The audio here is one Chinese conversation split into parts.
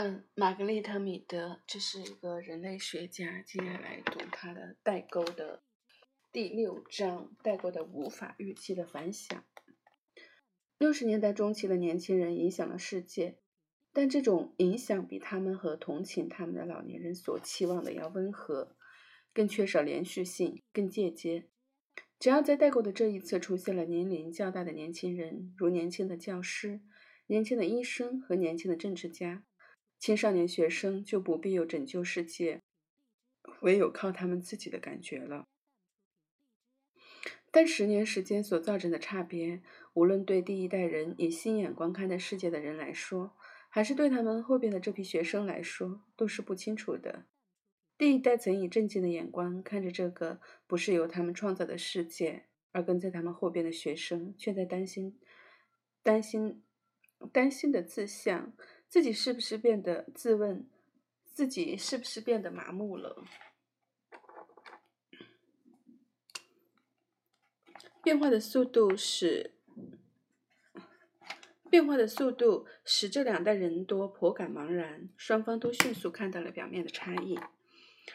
嗯，玛格丽特·米德，这是一个人类学家。接下来读他的代沟的第六章：代沟的无法预期的反响。六十年代中期的年轻人影响了世界，但这种影响比他们和同情他们的老年人所期望的要温和，更缺少连续性，更间接。只要在代沟的这一侧出现了年龄较大的年轻人，如年轻的教师、年轻的医生和年轻的政治家。青少年学生就不必有拯救世界，唯有靠他们自己的感觉了。但十年时间所造成的差别，无论对第一代人以新眼光看待世界的人来说，还是对他们后边的这批学生来说，都是不清楚的。第一代曾以震惊的眼光看着这个不是由他们创造的世界，而跟在他们后边的学生却在担心、担心、担心的自相。自己是不是变得自问，自己是不是变得麻木了？变化的速度使变化的速度使这两代人多颇感茫然，双方都迅速看到了表面的差异，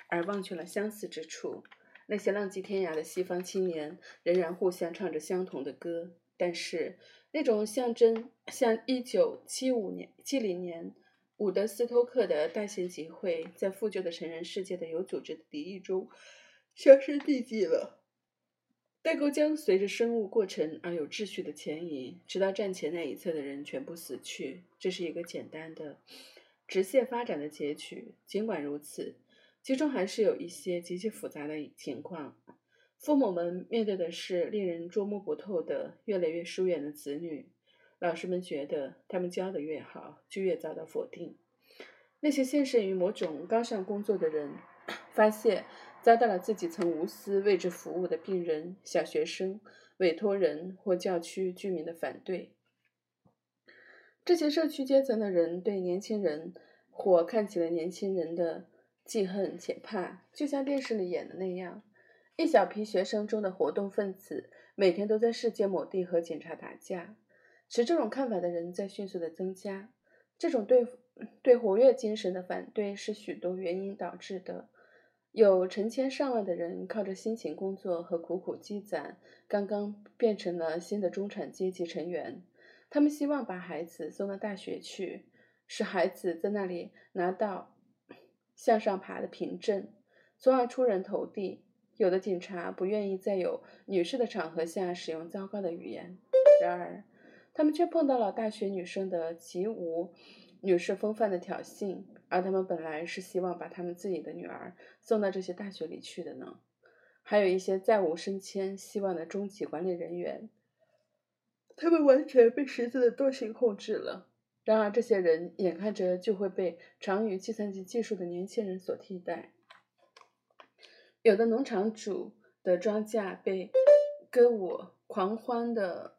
而忘却了相似之处。那些浪迹天涯的西方青年仍然互相唱着相同的歌，但是。那种象征，像一九七五年、七零年伍德斯托克的大型集会，在复旧的成人世界的有组织的敌意中销声匿迹了。代沟将随着生物过程而有秩序的前移，直到站前那一侧的人全部死去。这是一个简单的直线发展的结局。尽管如此，其中还是有一些极其复杂的情况。父母们面对的是令人捉摸不透的、越来越疏远的子女。老师们觉得他们教的越好，就越遭到否定。那些献身于某种高尚工作的人，发现遭到了自己曾无私为之服务的病人、小学生、委托人或教区居民的反对。这些社区阶层的人对年轻人或看起来年轻人的记恨且怕，就像电视里演的那样。一小批学生中的活动分子每天都在世界某地和警察打架，持这种看法的人在迅速的增加。这种对对活跃精神的反对是许多原因导致的。有成千上万的人靠着辛勤工作和苦苦积攒，刚刚变成了新的中产阶级成员。他们希望把孩子送到大学去，使孩子在那里拿到向上爬的凭证，从而出人头地。有的警察不愿意在有女士的场合下使用糟糕的语言，然而，他们却碰到了大学女生的极无女士风范的挑衅，而他们本来是希望把他们自己的女儿送到这些大学里去的呢。还有一些再无升迁希望的中级管理人员，他们完全被十字的惰性控制了。然而，这些人眼看着就会被长于计算机技术的年轻人所替代。有的农场主的庄稼被歌舞狂欢的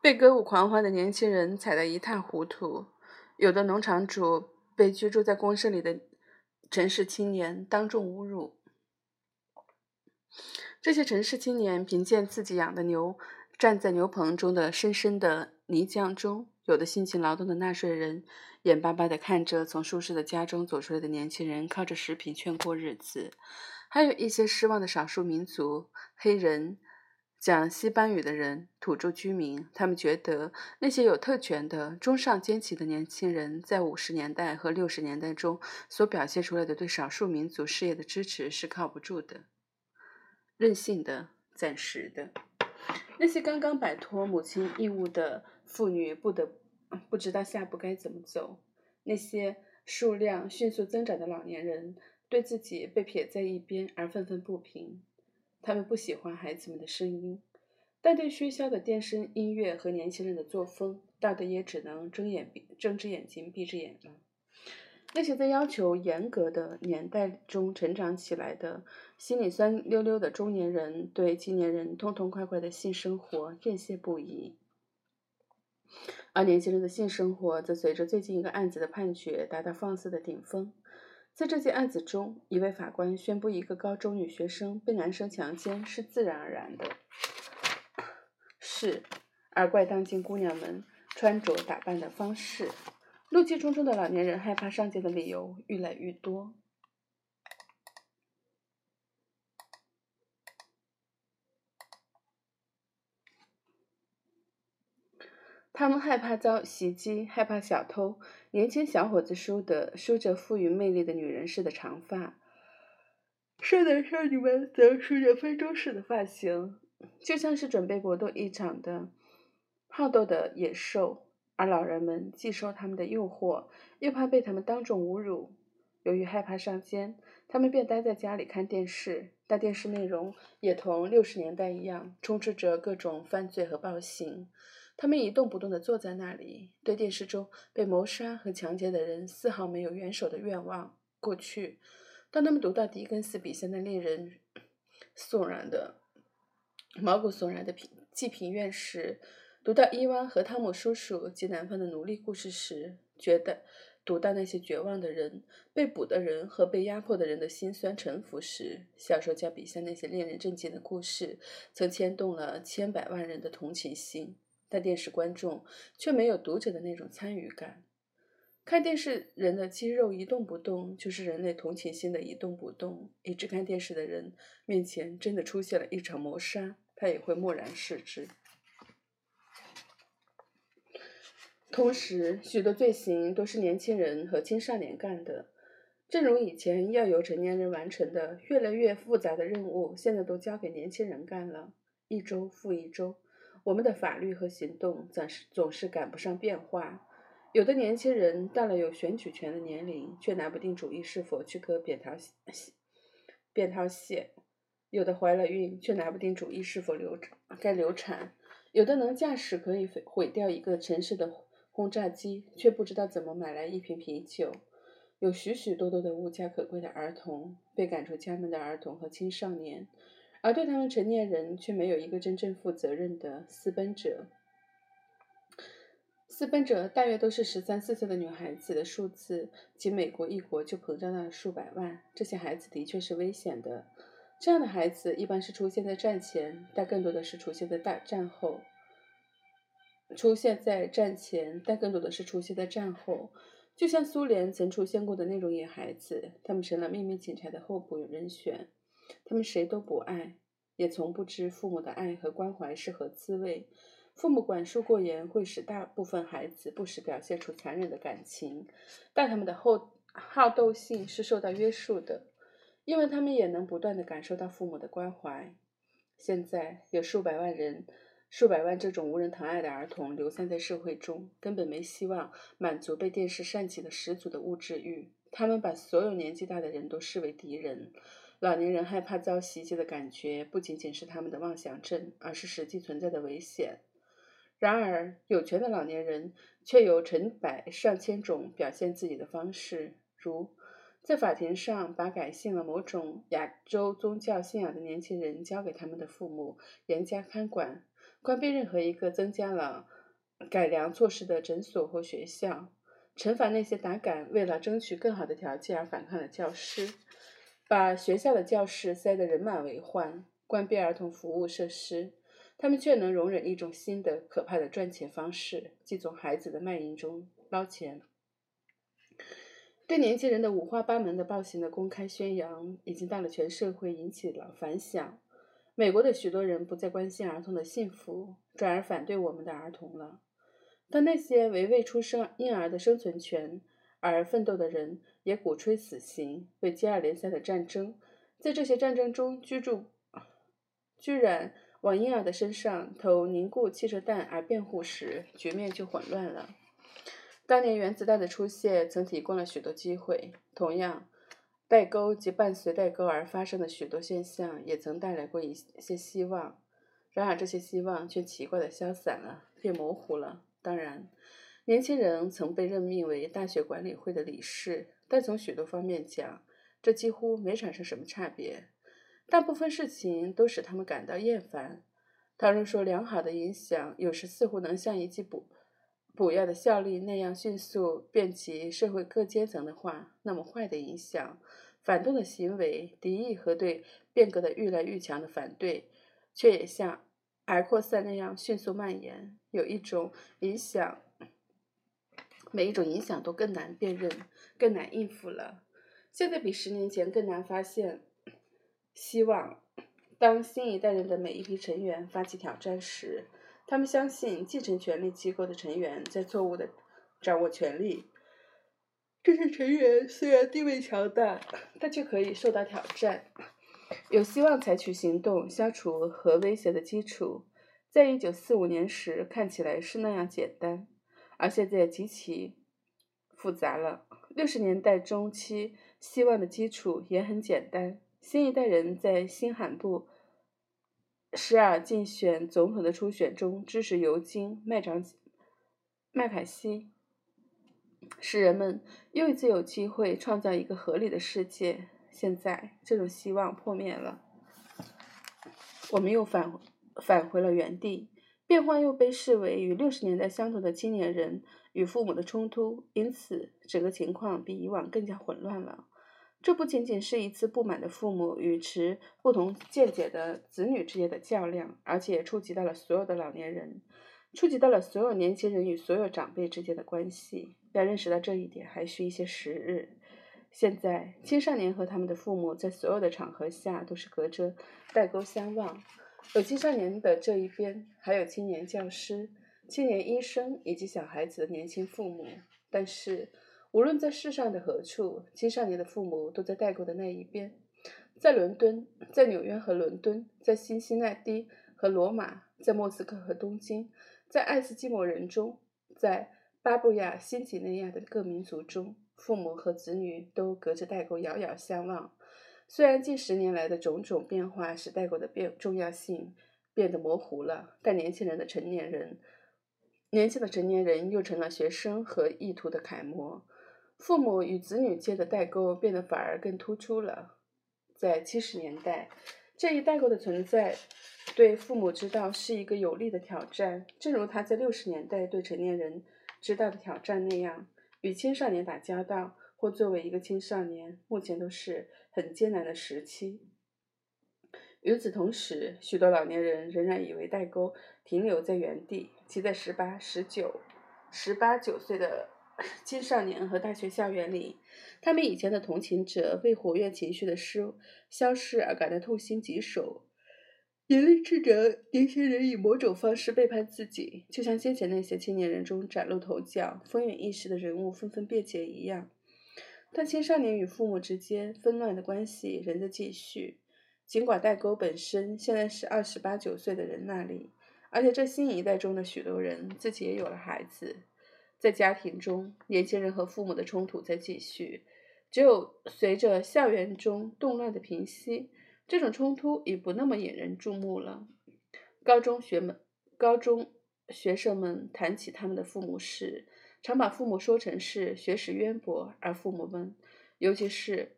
被歌舞狂欢的年轻人踩得一塌糊涂，有的农场主被居住在公社里的城市青年当众侮辱。这些城市青年凭借自己养的牛，站在牛棚中的深深的泥浆中。有的辛勤劳动的纳税人，眼巴巴地看着从舒适的家中走出来的年轻人靠着食品券过日子；还有一些失望的少数民族、黑人、讲西班牙语的人、土著居民，他们觉得那些有特权的中上阶级的年轻人在五十年代和六十年代中所表现出来的对少数民族事业的支持是靠不住的、任性的、暂时的。那些刚刚摆脱母亲义务的。妇女不得不知道下一步该怎么走。那些数量迅速增长的老年人对自己被撇在一边而愤愤不平。他们不喜欢孩子们的声音，但对喧嚣的电声音乐和年轻人的作风，大的也只能睁眼睁只眼睛闭只眼了。那些在要求严格的年代中成长起来的心里酸溜溜的中年人，对青年人痛痛快快的性生活艳羡不已。而年轻人的性生活则随着最近一个案子的判决达到放肆的顶峰。在这件案子中，一位法官宣布一个高中女学生被男生强奸是自然而然的是，而怪当今姑娘们穿着打扮的方式。怒气冲冲的老年人害怕上街的理由愈来愈多。他们害怕遭袭击，害怕小偷。年轻小伙子梳的梳着富于魅力的女人似的长发，少男少女们则梳着非洲式的发型，就像是准备搏斗一场的好斗的野兽。而老人们既受他们的诱惑，又怕被他们当众侮辱。由于害怕上街，他们便待在家里看电视，但电视内容也同六十年代一样，充斥着各种犯罪和暴行。他们一动不动地坐在那里，对电视中被谋杀和强奸的人丝毫没有援手的愿望。过去，当他们读到狄更斯笔下那令人悚然的、毛骨悚然的平济贫院时，读到伊娃和汤姆叔叔及南方的奴隶故事时，觉得读到那些绝望的人、被捕的人和被压迫的人的辛酸沉浮时，小说家笔下那些令人震惊的故事，曾牵动了千百万人的同情心。但电视观众却没有读者的那种参与感。看电视人的肌肉一动不动，就是人类同情心的一动不动。一直看电视的人面前真的出现了一场谋杀，他也会漠然视之。同时，许多罪行都是年轻人和青少年干的，正如以前要由成年人完成的越来越复杂的任务，现在都交给年轻人干了，一周复一周。我们的法律和行动总是总是赶不上变化。有的年轻人到了有选举权的年龄，却拿不定主意是否去割扁桃腺扁桃腺；有的怀了孕，却拿不定主意是否流该流产；有的能驾驶可以毁掉一个城市的轰炸机，却不知道怎么买来一瓶啤酒。有许许多多的无家可归的儿童，被赶出家门的儿童和青少年。而对他们成年人却没有一个真正负责任的私奔者。私奔者大约都是十三四岁的女孩子的数字，仅美国一国就膨胀到了数百万。这些孩子的确是危险的。这样的孩子一般是出现在战前，但更多的是出现在大战后。出现在战前，但更多的是出现在战后。就像苏联曾出现过的那种野孩子，他们成了秘密警察的候补人选。他们谁都不爱，也从不知父母的爱和关怀是何滋味。父母管束过严，会使大部分孩子不时表现出残忍的感情，但他们的好好斗性是受到约束的，因为他们也能不断地感受到父母的关怀。现在有数百万人、数百万这种无人疼爱的儿童流散在社会中，根本没希望满足被电视煽起的十足的物质欲。他们把所有年纪大的人都视为敌人。老年人害怕遭袭击的感觉不仅仅是他们的妄想症，而是实际存在的危险。然而，有权的老年人却有成百上千种表现自己的方式，如在法庭上把改信了某种亚洲宗教信仰的年轻人交给他们的父母，严加看管；关闭任何一个增加了改良措施的诊所或学校；惩罚那些胆敢为了争取更好的条件而反抗的教师。把学校的教室塞得人满为患，关闭儿童服务设施，他们却能容忍一种新的可怕的赚钱方式，即从孩子的卖淫中捞钱。对年轻人的五花八门的暴行的公开宣扬，已经到了全社会引起了反响。美国的许多人不再关心儿童的幸福，转而反对我们的儿童了。但那些为未出生婴儿的生存权而奋斗的人。也鼓吹死刑，为接二连三的战争，在这些战争中居住，居然往婴儿的身上投凝固汽车弹而辩护时，局面就混乱了。当年原子弹的出现曾提供了许多机会，同样，代沟及伴随代沟而发生的许多现象也曾带来过一些希望。然而这些希望却奇怪的消散了，变模糊了。当然，年轻人曾被任命为大学管理会的理事。但从许多方面讲，这几乎没产生什么差别。大部分事情都使他们感到厌烦。倘若说良好的影响，有时似乎能像一剂补补药的效力那样迅速遍及社会各阶层的话，那么坏的影响、反动的行为、敌意和对变革的愈来愈强的反对，却也像癌扩散那样迅速蔓延。有一种影响，每一种影响都更难辨认、更难应付了。现在比十年前更难发现希望。当新一代人的每一批成员发起挑战时，他们相信继承权力机构的成员在错误的掌握权力。这些成员虽然地位强大，但却可以受到挑战，有希望采取行动消除核威胁的基础，在一九四五年时看起来是那样简单，而现在极其复杂了。六十年代中期，希望的基础也很简单。新一代人在新罕布什尔竞选总统的初选中支持尤金·麦长麦凯西，使人们又一次有机会创造一个合理的世界。现在，这种希望破灭了，我们又返返回了原地。变换又被视为与六十年代相同的青年人与父母的冲突，因此整个情况比以往更加混乱了。这不仅仅是一次不满的父母与持不同见解的子女之间的较量，而且触及到了所有的老年人，触及到了所有年轻人与所有长辈之间的关系。要认识到这一点，还需一些时日。现在，青少年和他们的父母在所有的场合下都是隔着代沟相望。有青少年的这一边，还有青年教师、青年医生以及小孩子的年轻父母，但是。无论在世上的何处，青少年的父母都在代沟的那一边。在伦敦，在纽约和伦敦，在辛辛那蒂和罗马，在莫斯科和东京，在爱斯基摩人中，在巴布亚新几内亚的各民族中，父母和子女都隔着代沟遥遥相望。虽然近十年来的种种变化使代沟的变重要性变得模糊了，但年轻人的成年人，年轻的成年人又成了学生和意图的楷模。父母与子女间的代沟变得反而更突出了。在七十年代，这一代沟的存在对父母之道是一个有力的挑战，正如他在六十年代对成年人之道的挑战那样。与青少年打交道，或作为一个青少年，目前都是很艰难的时期。与此同时，许多老年人仍然以为代沟停留在原地，即在十八、十九、十八九岁的。青少年和大学校园里，他们以前的同情者为活跃情绪的失消失而感到痛心疾首，严厉斥责年轻人以某种方式背叛自己，就像先前那些青年人中崭露头角、风云一时的人物纷纷辩解一样。但青少年与父母之间纷乱的关系仍在继续，尽管代沟本身现在是二十八九岁的人那里，而且这新一代中的许多人自己也有了孩子。在家庭中，年轻人和父母的冲突在继续。只有随着校园中动乱的平息，这种冲突已不那么引人注目了。高中学们、高中学生们谈起他们的父母时，常把父母说成是学识渊博，而父母们，尤其是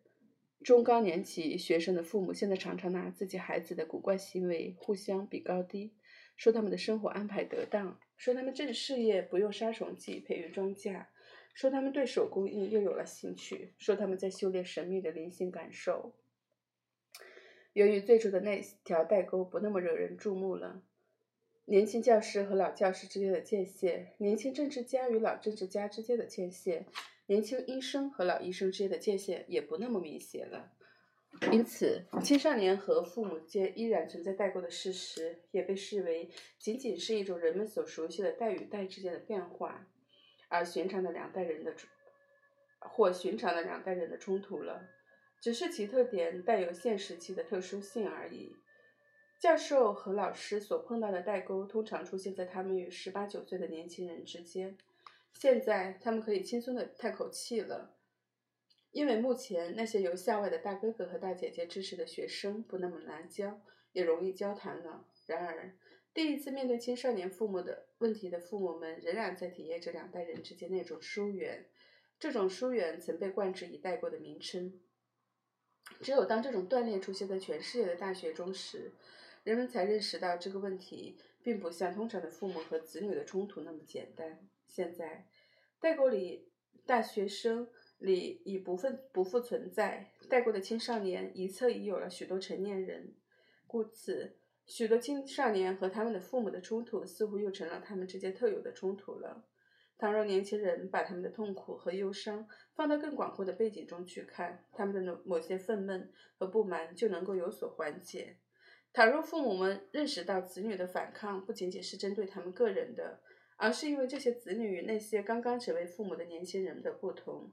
中高年级学生的父母，现在常常拿自己孩子的古怪行为互相比高低。说他们的生活安排得当，说他们正事业不用杀虫剂培育庄稼，说他们对手工艺又有了兴趣，说他们在修炼神秘的灵性感受。由于最初的那条代沟不那么惹人注目了，年轻教师和老教师之间的界限，年轻政治家与老政治家之间的界限，年轻医生和老医生之间的界限也不那么明显了。因此，青少年和父母间依然存在代沟的事实，也被视为仅仅是一种人们所熟悉的代与代之间的变化，而寻常的两代人的或寻常的两代人的冲突了，只是其特点带有现时期的特殊性而已。教授和老师所碰到的代沟，通常出现在他们与十八九岁的年轻人之间。现在，他们可以轻松地叹口气了。因为目前那些由校外的大哥哥和大姐姐支持的学生不那么难教，也容易交谈了。然而，第一次面对青少年父母的问题的父母们，仍然在体验着两代人之间那种疏远。这种疏远曾被冠之以代沟的名称。只有当这种断裂出现在全世界的大学中时，人们才认识到这个问题并不像通常的父母和子女的冲突那么简单。现在，代沟里大学生里已不复不复存在，代沟的青少年一侧已有了许多成年人，故此，许多青少年和他们的父母的冲突似乎又成了他们之间特有的冲突了。倘若年轻人把他们的痛苦和忧伤放到更广阔的背景中去看，他们的某些愤懑和不满就能够有所缓解。倘若父母们认识到子女的反抗不仅仅是针对他们个人的，而是因为这些子女与那些刚刚成为父母的年轻人的不同，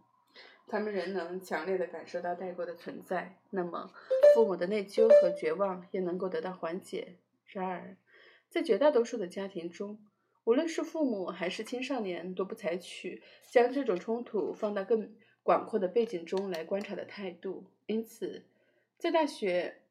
他们仍能强烈的感受到代沟的存在，那么父母的内疚和绝望也能够得到缓解。然而，在绝大多数的家庭中，无论是父母还是青少年，都不采取将这种冲突放到更广阔的背景中来观察的态度。因此，在大学。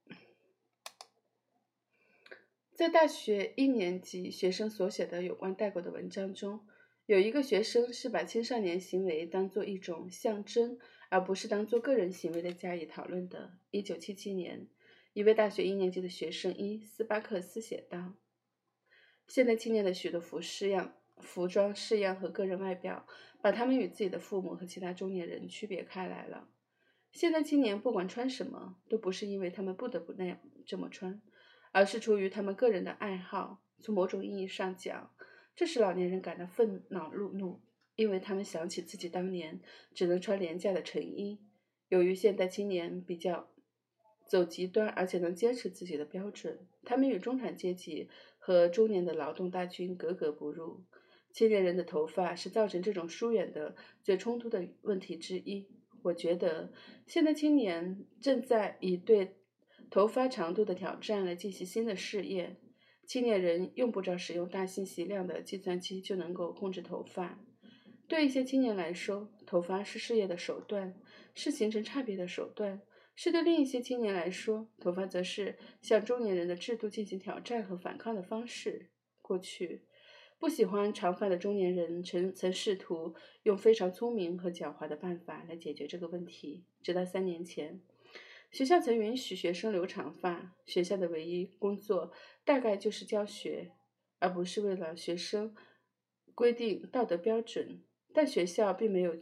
在大学一年级学生所写的有关代沟的文章中，有一个学生是把青少年行为当作一种象征，而不是当作个人行为的加以讨论的。一九七七年，一位大学一年级的学生伊斯巴克斯写道：“现代青年的许多服饰样、服装式样和个人外表，把他们与自己的父母和其他中年人区别开来了。现代青年不管穿什么，都不是因为他们不得不那样这么穿。”而是出于他们个人的爱好。从某种意义上讲，这使老年人感到愤恼怒怒，因为他们想起自己当年只能穿廉价的衬衣。由于现代青年比较走极端，而且能坚持自己的标准，他们与中产阶级和中年的劳动大军格格不入。青年人的头发是造成这种疏远的最冲突的问题之一。我觉得，现代青年正在以对。头发长度的挑战来进行新的试验。青年人用不着使用大信息量的计算机就能够控制头发。对一些青年来说，头发是事业的手段，是形成差别的手段；是对另一些青年来说，头发则是向中年人的制度进行挑战和反抗的方式。过去，不喜欢长发的中年人曾曾试图用非常聪明和狡猾的办法来解决这个问题，直到三年前。学校曾允许学生留长发，学校的唯一工作大概就是教学，而不是为了学生规定道德标准。但学校并没有，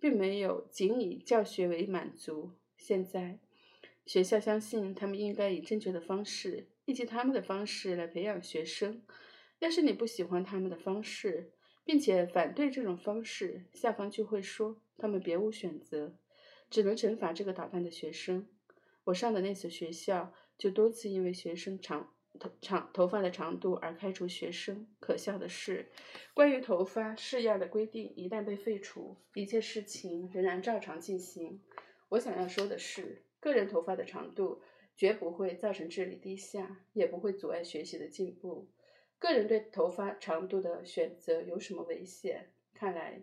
并没有仅以教学为满足。现在，学校相信他们应该以正确的方式，以及他们的方式来培养学生。要是你不喜欢他们的方式，并且反对这种方式，校方就会说他们别无选择。只能惩罚这个捣蛋的学生。我上的那所学校就多次因为学生长头长头发的长度而开除学生。可笑的是，关于头发式样的规定一旦被废除，一切事情仍然照常进行。我想要说的是，个人头发的长度绝不会造成智力低下，也不会阻碍学习的进步。个人对头发长度的选择有什么危险？看来，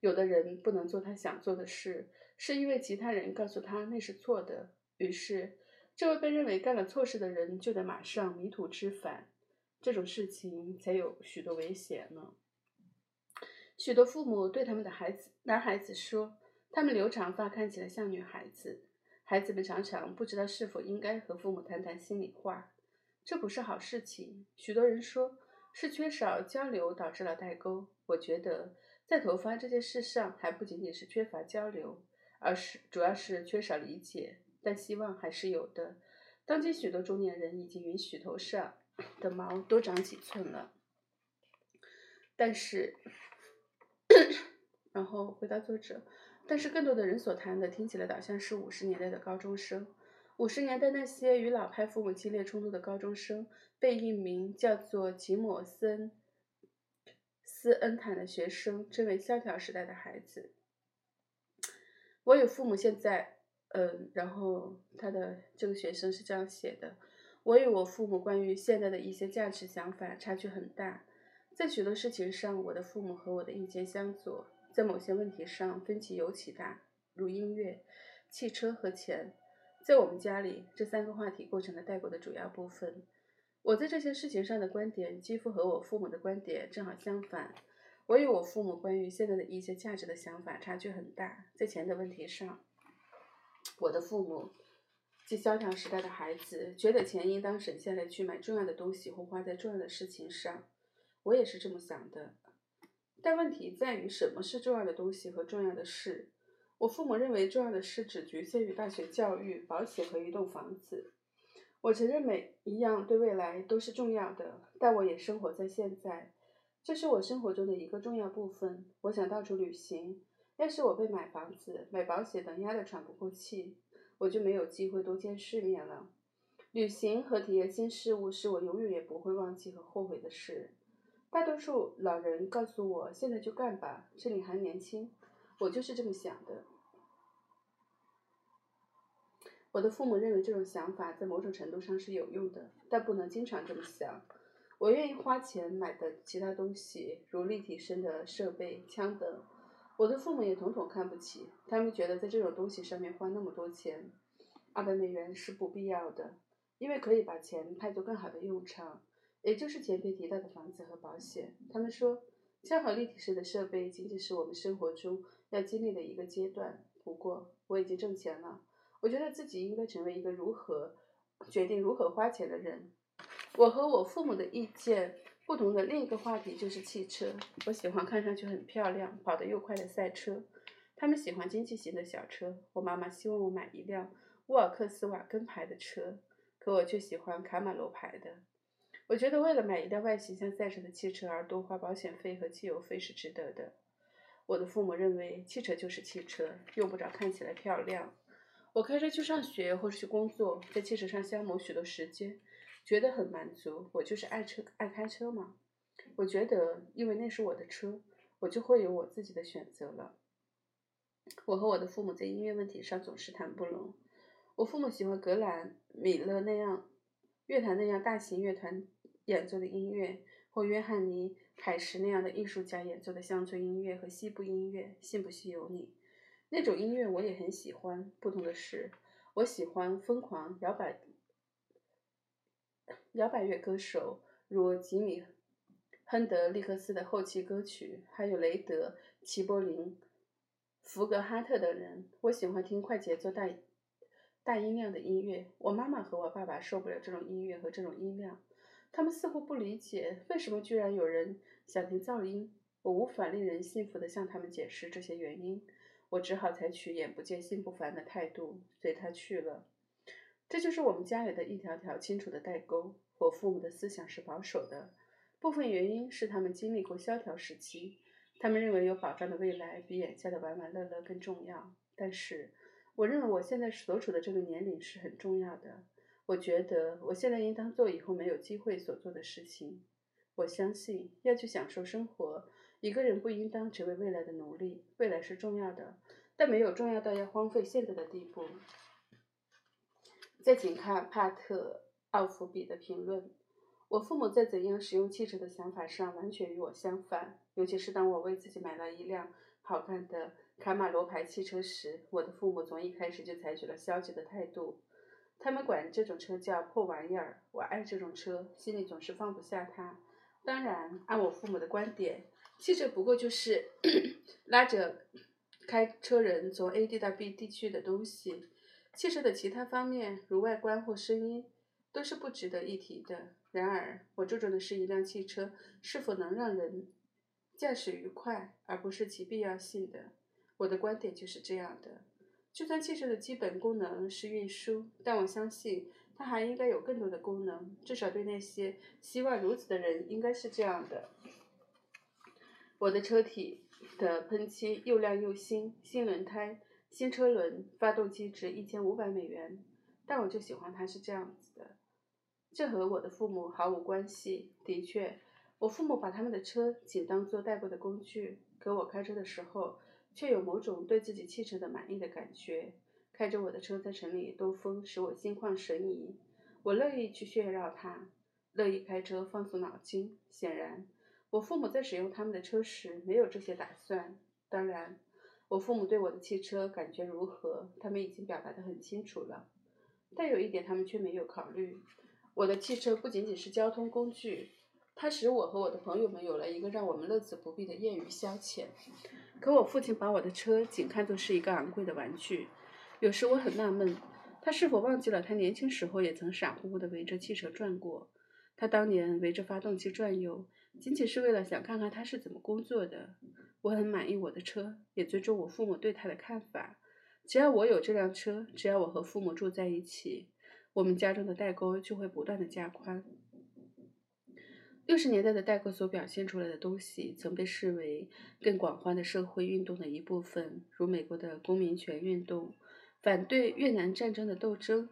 有的人不能做他想做的事。是因为其他人告诉他那是错的，于是这位被认为干了错事的人就得马上迷途知返。这种事情才有许多危险呢。许多父母对他们的孩子男孩子说，他们留长发看起来像女孩子。孩子们常常不知道是否应该和父母谈谈心里话，这不是好事情。许多人说是缺少交流导致了代沟。我觉得在头发这件事上，还不仅仅是缺乏交流。而是主要是缺少理解，但希望还是有的。当今许多中年人已经允许头上的毛多长几寸了，但是，然后回答作者，但是更多的人所谈的听起来倒像是五十年代的高中生。五十年代那些与老派父母激烈冲突的高中生，被一名叫做吉姆森斯恩坦的学生称为萧条时代的孩子。我与父母现在，嗯，然后他的这个学生是这样写的：我与我父母关于现在的一些价值想法差距很大，在许多事情上，我的父母和我的意见相左；在某些问题上，分歧尤其大，如音乐、汽车和钱。在我们家里，这三个话题构成了代沟的主要部分。我在这些事情上的观点几乎和我父母的观点正好相反。我与我父母关于现在的一些价值的想法差距很大，在钱的问题上，我的父母，即萧条时代的孩子，觉得钱应当省下来去买重要的东西或花在重要的事情上。我也是这么想的。但问题在于什么是重要的东西和重要的事。我父母认为重要的事只局限于大学教育、保险和一栋房子。我承认每一样对未来都是重要的，但我也生活在现在，这是我生活中的一个重要部分。我想到处旅行。要是我被买房子、买保险等压得喘不过气，我就没有机会多见世面了。旅行和体验新事物是我永远也不会忘记和后悔的事。大多数老人告诉我：“现在就干吧，趁你还年轻。”我就是这么想的。我的父母认为这种想法在某种程度上是有用的，但不能经常这么想。我愿意花钱买的其他东西，如立体声的设备、枪等。我的父母也统统看不起，他们觉得在这种东西上面花那么多钱，二百美元是不必要的，因为可以把钱派作更好的用场，也就是前面提到的房子和保险。他们说，恰好立体式的设备仅仅是我们生活中要经历的一个阶段。不过我已经挣钱了，我觉得自己应该成为一个如何决定如何花钱的人。我和我父母的意见。不同的另一个话题就是汽车。我喜欢看上去很漂亮、跑得又快的赛车，他们喜欢经济型的小车。我妈妈希望我买一辆沃尔克斯瓦根牌的车，可我却喜欢卡马罗牌的。我觉得为了买一辆外形像赛车的汽车而多花保险费和汽油费是值得的。我的父母认为汽车就是汽车，用不着看起来漂亮。我开车去上学或者去工作，在汽车上消磨许多时间。觉得很满足，我就是爱车爱开车嘛。我觉得，因为那是我的车，我就会有我自己的选择了。我和我的父母在音乐问题上总是谈不拢。我父母喜欢格兰米勒那样乐团那样大型乐团演奏的音乐，或约翰尼凯什那样的艺术家演奏的乡村音乐和西部音乐。信不信由你。那种音乐我也很喜欢。不同的是，我喜欢疯狂摇摆。摇摆乐歌手如吉米·亨德利克斯的后期歌曲，还有雷德·齐柏林、福格哈特等人。我喜欢听快节奏、大大音量的音乐。我妈妈和我爸爸受不了这种音乐和这种音量，他们似乎不理解为什么居然有人想听噪音。我无法令人信服地向他们解释这些原因，我只好采取眼不见心不烦的态度，随他去了。这就是我们家里的一条条清楚的代沟。我父母的思想是保守的，部分原因是他们经历过萧条时期，他们认为有保障的未来比眼下的玩玩乐乐更重要。但是，我认为我现在所处的这个年龄是很重要的。我觉得我现在应当做以后没有机会所做的事情。我相信要去享受生活，一个人不应当成为未来的奴隶。未来是重要的，但没有重要到要荒废现在的地步。再请看帕特奥弗比的评论：我父母在怎样使用汽车的想法上完全与我相反，尤其是当我为自己买了一辆好看的卡马罗牌汽车时，我的父母从一开始就采取了消极的态度。他们管这种车叫破玩意儿。我爱这种车，心里总是放不下它。当然，按我父母的观点，汽车不过就是 拉着开车人从 A 地到 B 地去的东西。汽车的其他方面，如外观或声音，都是不值得一提的。然而，我注重的是一辆汽车是否能让人驾驶愉快，而不是其必要性的。我的观点就是这样的。就算汽车的基本功能是运输，但我相信它还应该有更多的功能。至少对那些希望如此的人，应该是这样的。我的车体的喷漆又亮又新，新轮胎。新车轮，发动机值一千五百美元，但我就喜欢它是这样子。这和我的父母毫无关系。的确，我父母把他们的车仅当做代步的工具，可我开车的时候却有某种对自己汽车的满意的感觉。开着我的车在城里兜风，使我心旷神怡。我乐意去炫耀它，乐意开车放松脑筋。显然，我父母在使用他们的车时没有这些打算。当然。我父母对我的汽车感觉如何？他们已经表达得很清楚了，但有一点他们却没有考虑：我的汽车不仅仅是交通工具，它使我和我的朋友们有了一个让我们乐此不疲的业余消遣。可我父亲把我的车仅看作是一个昂贵的玩具。有时我很纳闷，他是否忘记了他年轻时候也曾傻乎乎地围着汽车转过？他当年围着发动机转悠，仅仅是为了想看看他是怎么工作的。我很满意我的车，也尊重我父母对他的看法。只要我有这辆车，只要我和父母住在一起，我们家中的代沟就会不断的加宽。六十年代的代沟所表现出来的东西，曾被视为更广泛的社会运动的一部分，如美国的公民权运动、反对越南战争的斗争、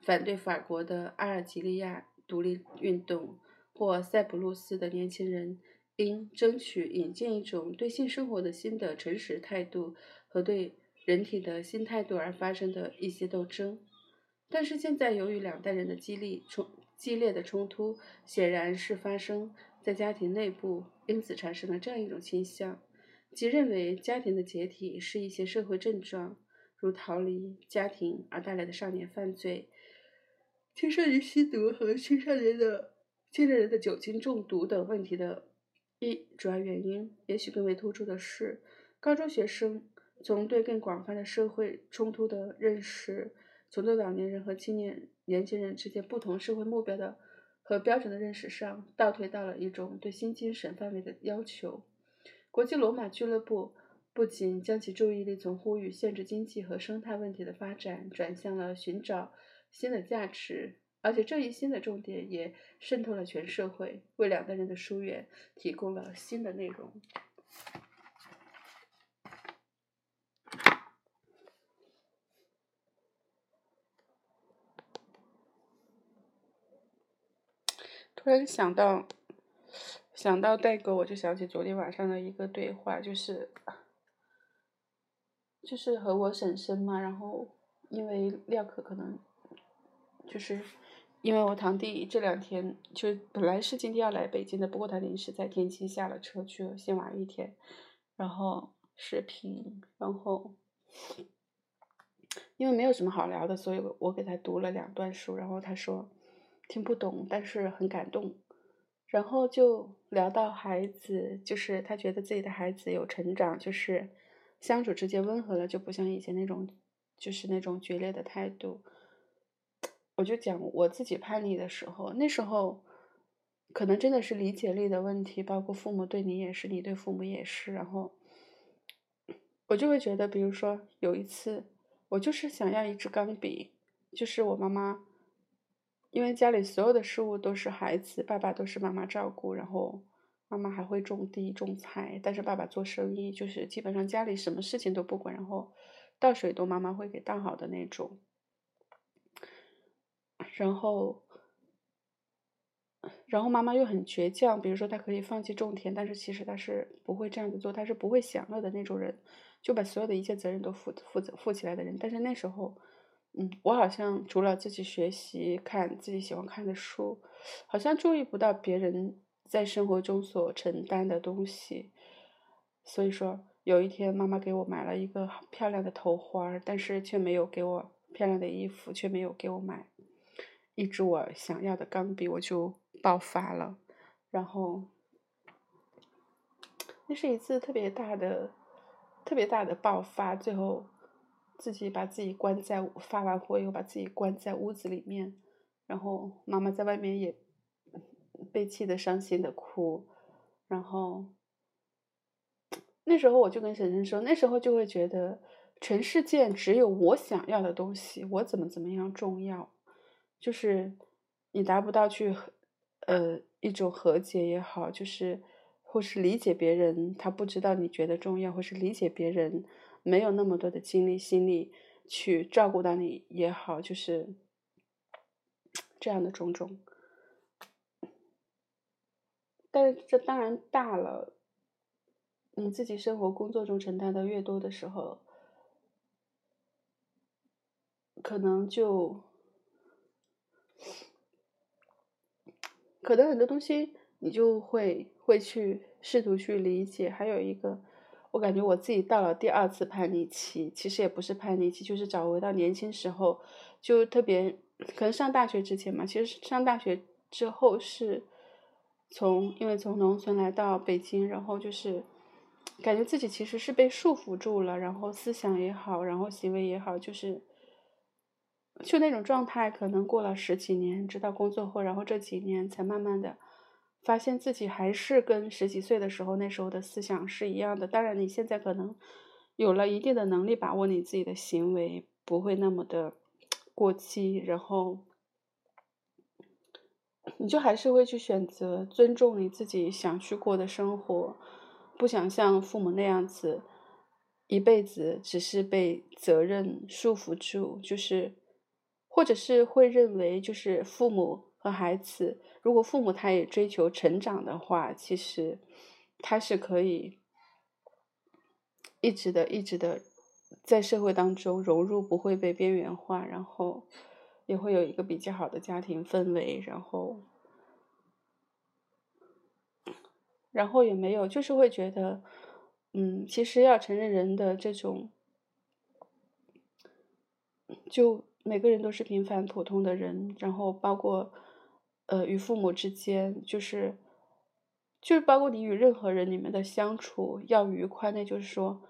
反对法国的阿尔及利亚独立运动，或塞浦路斯的年轻人因争取引进一种对性生活的新的诚实态度和对人体的新态度而发生的一些斗争。但是现在，由于两代人的激励冲。激烈的冲突显然是发生在家庭内部，因此产生了这样一种倾向，即认为家庭的解体是一些社会症状，如逃离家庭而带来的少年犯罪、青少年吸毒和青少年的青年人的酒精中毒等问题的一主要原因。也许更为突出的是，高中学生从对更广泛的社会冲突的认识，从对老年人和青年。年轻人之间不同社会目标的和标准的认识上，倒退到了一种对新精神范围的要求。国际罗马俱乐部不仅将其注意力从呼吁限制经济和生态问题的发展，转向了寻找新的价值，而且这一新的重点也渗透了全社会，为两代人的疏远提供了新的内容。突然想到，想到代沟，我就想起昨天晚上的一个对话，就是，就是和我婶婶嘛，然后因为廖可可能，就是因为我堂弟这两天就本来是今天要来北京的，不过他临时在天津下了车去了，先玩一天，然后视频，然后因为没有什么好聊的，所以我给他读了两段书，然后他说。听不懂，但是很感动，然后就聊到孩子，就是他觉得自己的孩子有成长，就是相处之间温和了，就不像以前那种，就是那种决裂的态度。我就讲我自己叛逆的时候，那时候可能真的是理解力的问题，包括父母对你也是，你对父母也是。然后我就会觉得，比如说有一次，我就是想要一支钢笔，就是我妈妈。因为家里所有的事物都是孩子，爸爸都是妈妈照顾，然后妈妈还会种地种菜，但是爸爸做生意，就是基本上家里什么事情都不管，然后倒水都妈妈会给倒好的那种。然后，然后妈妈又很倔强，比如说她可以放弃种田，但是其实她是不会这样子做，她是不会享乐的那种人，就把所有的一切责任都负负责负起来的人。但是那时候。嗯，我好像除了自己学习、看自己喜欢看的书，好像注意不到别人在生活中所承担的东西。所以说，有一天妈妈给我买了一个漂亮的头花，但是却没有给我漂亮的衣服，却没有给我买一支我想要的钢笔，我就爆发了。然后，那是一次特别大的、特别大的爆发，最后。自己把自己关在发完火以后，把自己关在屋子里面，然后妈妈在外面也被气得伤心的哭，然后那时候我就跟婶婶说，那时候就会觉得全世界只有我想要的东西，我怎么怎么样重要，就是你达不到去呃一种和解也好，就是或是理解别人，他不知道你觉得重要，或是理解别人。没有那么多的精力心力去照顾到你也好，就是这样的种种。但是这当然大了，你自己生活工作中承担的越多的时候，可能就可能很多东西你就会会去试图去理解。还有一个。我感觉我自己到了第二次叛逆期，其实也不是叛逆期，就是找回到年轻时候，就特别可能上大学之前嘛。其实上大学之后是从因为从农村来到北京，然后就是感觉自己其实是被束缚住了，然后思想也好，然后行为也好，就是就那种状态。可能过了十几年，直到工作后，然后这几年才慢慢的发现自己还是跟十几岁的时候那时候的思想是一样的。当然，你现在可能有了一定的能力，把握你自己的行为不会那么的过激，然后你就还是会去选择尊重你自己想去过的生活，不想像父母那样子一辈子只是被责任束缚住，就是或者是会认为就是父母和孩子。如果父母他也追求成长的话，其实他是可以一直的、一直的在社会当中融入，不会被边缘化，然后也会有一个比较好的家庭氛围，然后，然后也没有，就是会觉得，嗯，其实要承认人的这种，就每个人都是平凡普通的人，然后包括。呃，与父母之间，就是，就是包括你与任何人，你们的相处要愉快，那就是说，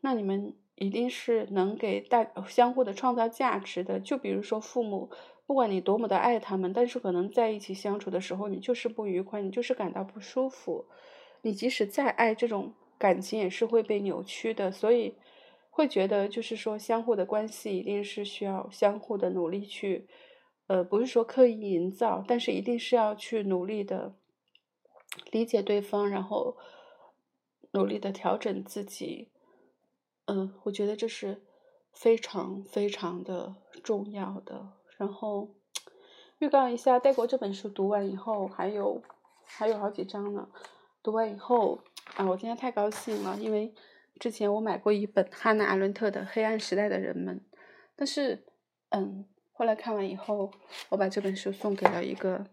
那你们一定是能给大相互的创造价值的。就比如说父母，不管你多么的爱他们，但是可能在一起相处的时候，你就是不愉快，你就是感到不舒服。你即使再爱，这种感情也是会被扭曲的。所以，会觉得就是说，相互的关系一定是需要相互的努力去。呃，不是说刻意营造，但是一定是要去努力的理解对方，然后努力的调整自己。嗯，我觉得这是非常非常的重要的。然后预告一下，《代国》这本书读完以后，还有还有好几章呢。读完以后啊，我今天太高兴了，因为之前我买过一本汉娜·阿伦特的《黑暗时代的人们》，但是嗯。后来看完以后，我把这本书送给了一个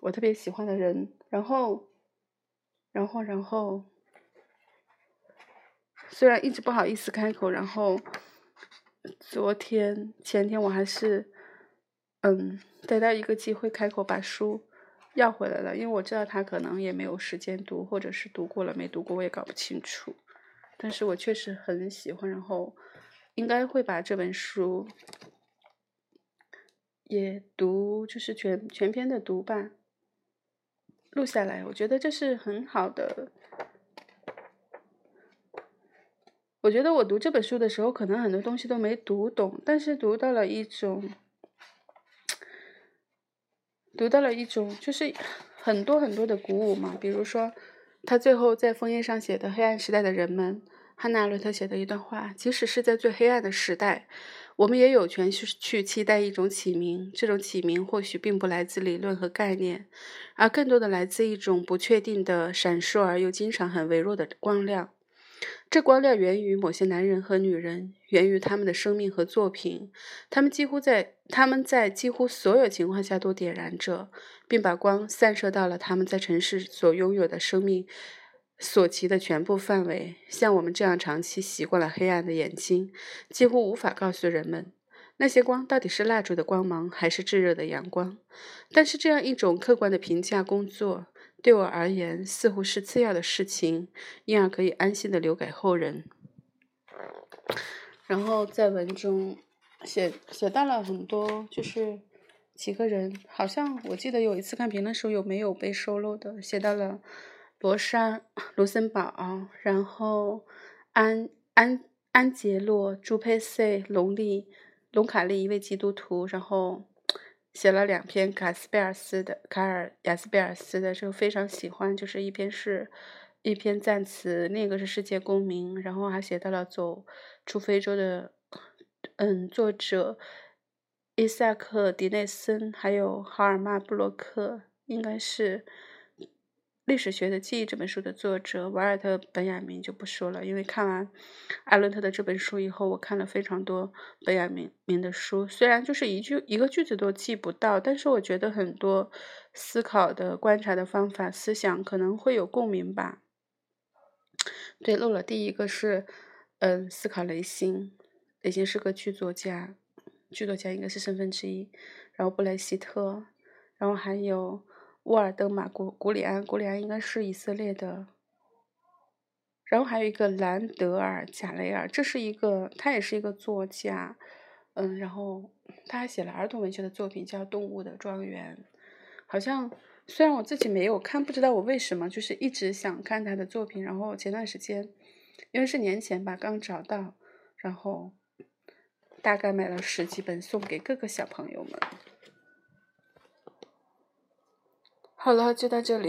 我特别喜欢的人，然后，然后，然后，虽然一直不好意思开口，然后，昨天、前天我还是，嗯，得到一个机会开口把书要回来了，因为我知道他可能也没有时间读，或者是读过了没读过，我也搞不清楚，但是我确实很喜欢，然后应该会把这本书。也读就是全全篇的读吧，录下来，我觉得这是很好的。我觉得我读这本书的时候，可能很多东西都没读懂，但是读到了一种，读到了一种，就是很多很多的鼓舞嘛。比如说，他最后在枫叶上写的《黑暗时代的人们》，汉娜·伦特写的一段话：即使是在最黑暗的时代。我们也有权去去期待一种启明，这种启明或许并不来自理论和概念，而更多的来自一种不确定的、闪烁而又经常很微弱的光亮。这光亮源于某些男人和女人，源于他们的生命和作品。他们几乎在他们在几乎所有情况下都点燃着，并把光散射到了他们在城市所拥有的生命。所及的全部范围，像我们这样长期习惯了黑暗的眼睛，几乎无法告诉人们那些光到底是蜡烛的光芒还是炙热的阳光。但是，这样一种客观的评价工作对我而言似乎是次要的事情，因而可以安心的留给后人。然后在文中写写到了很多，就是几个人，好像我记得有一次看评论时候有没有被收录的，写到了。罗莎、卢森堡，然后安安安杰洛、朱佩塞、隆利、隆卡利一位基督徒，然后写了两篇卡斯贝尔斯的卡尔雅斯贝尔斯的，就非常喜欢，就是一篇是一篇赞词，另一个是世界公民，然后还写到了走出非洲的嗯作者伊萨克迪内森，还有哈尔曼布洛克，应该是。历史学的记忆这本书的作者瓦尔特·本雅明就不说了，因为看完艾伦特的这本书以后，我看了非常多本雅明明的书，虽然就是一句一个句子都记不到，但是我觉得很多思考的观察的方法、思想可能会有共鸣吧。对，漏了第一个是，嗯，思考雷辛，雷辛是个剧作家，剧作家应该是身份之一，然后布莱希特，然后还有。沃尔登马古古里安，古里安应该是以色列的。然后还有一个兰德尔贾雷尔，这是一个，他也是一个作家，嗯，然后他还写了儿童文学的作品，叫《动物的庄园》，好像虽然我自己没有看，不知道我为什么就是一直想看他的作品。然后前段时间，因为是年前吧，刚找到，然后大概买了十几本送给各个小朋友们。好了，就到这里。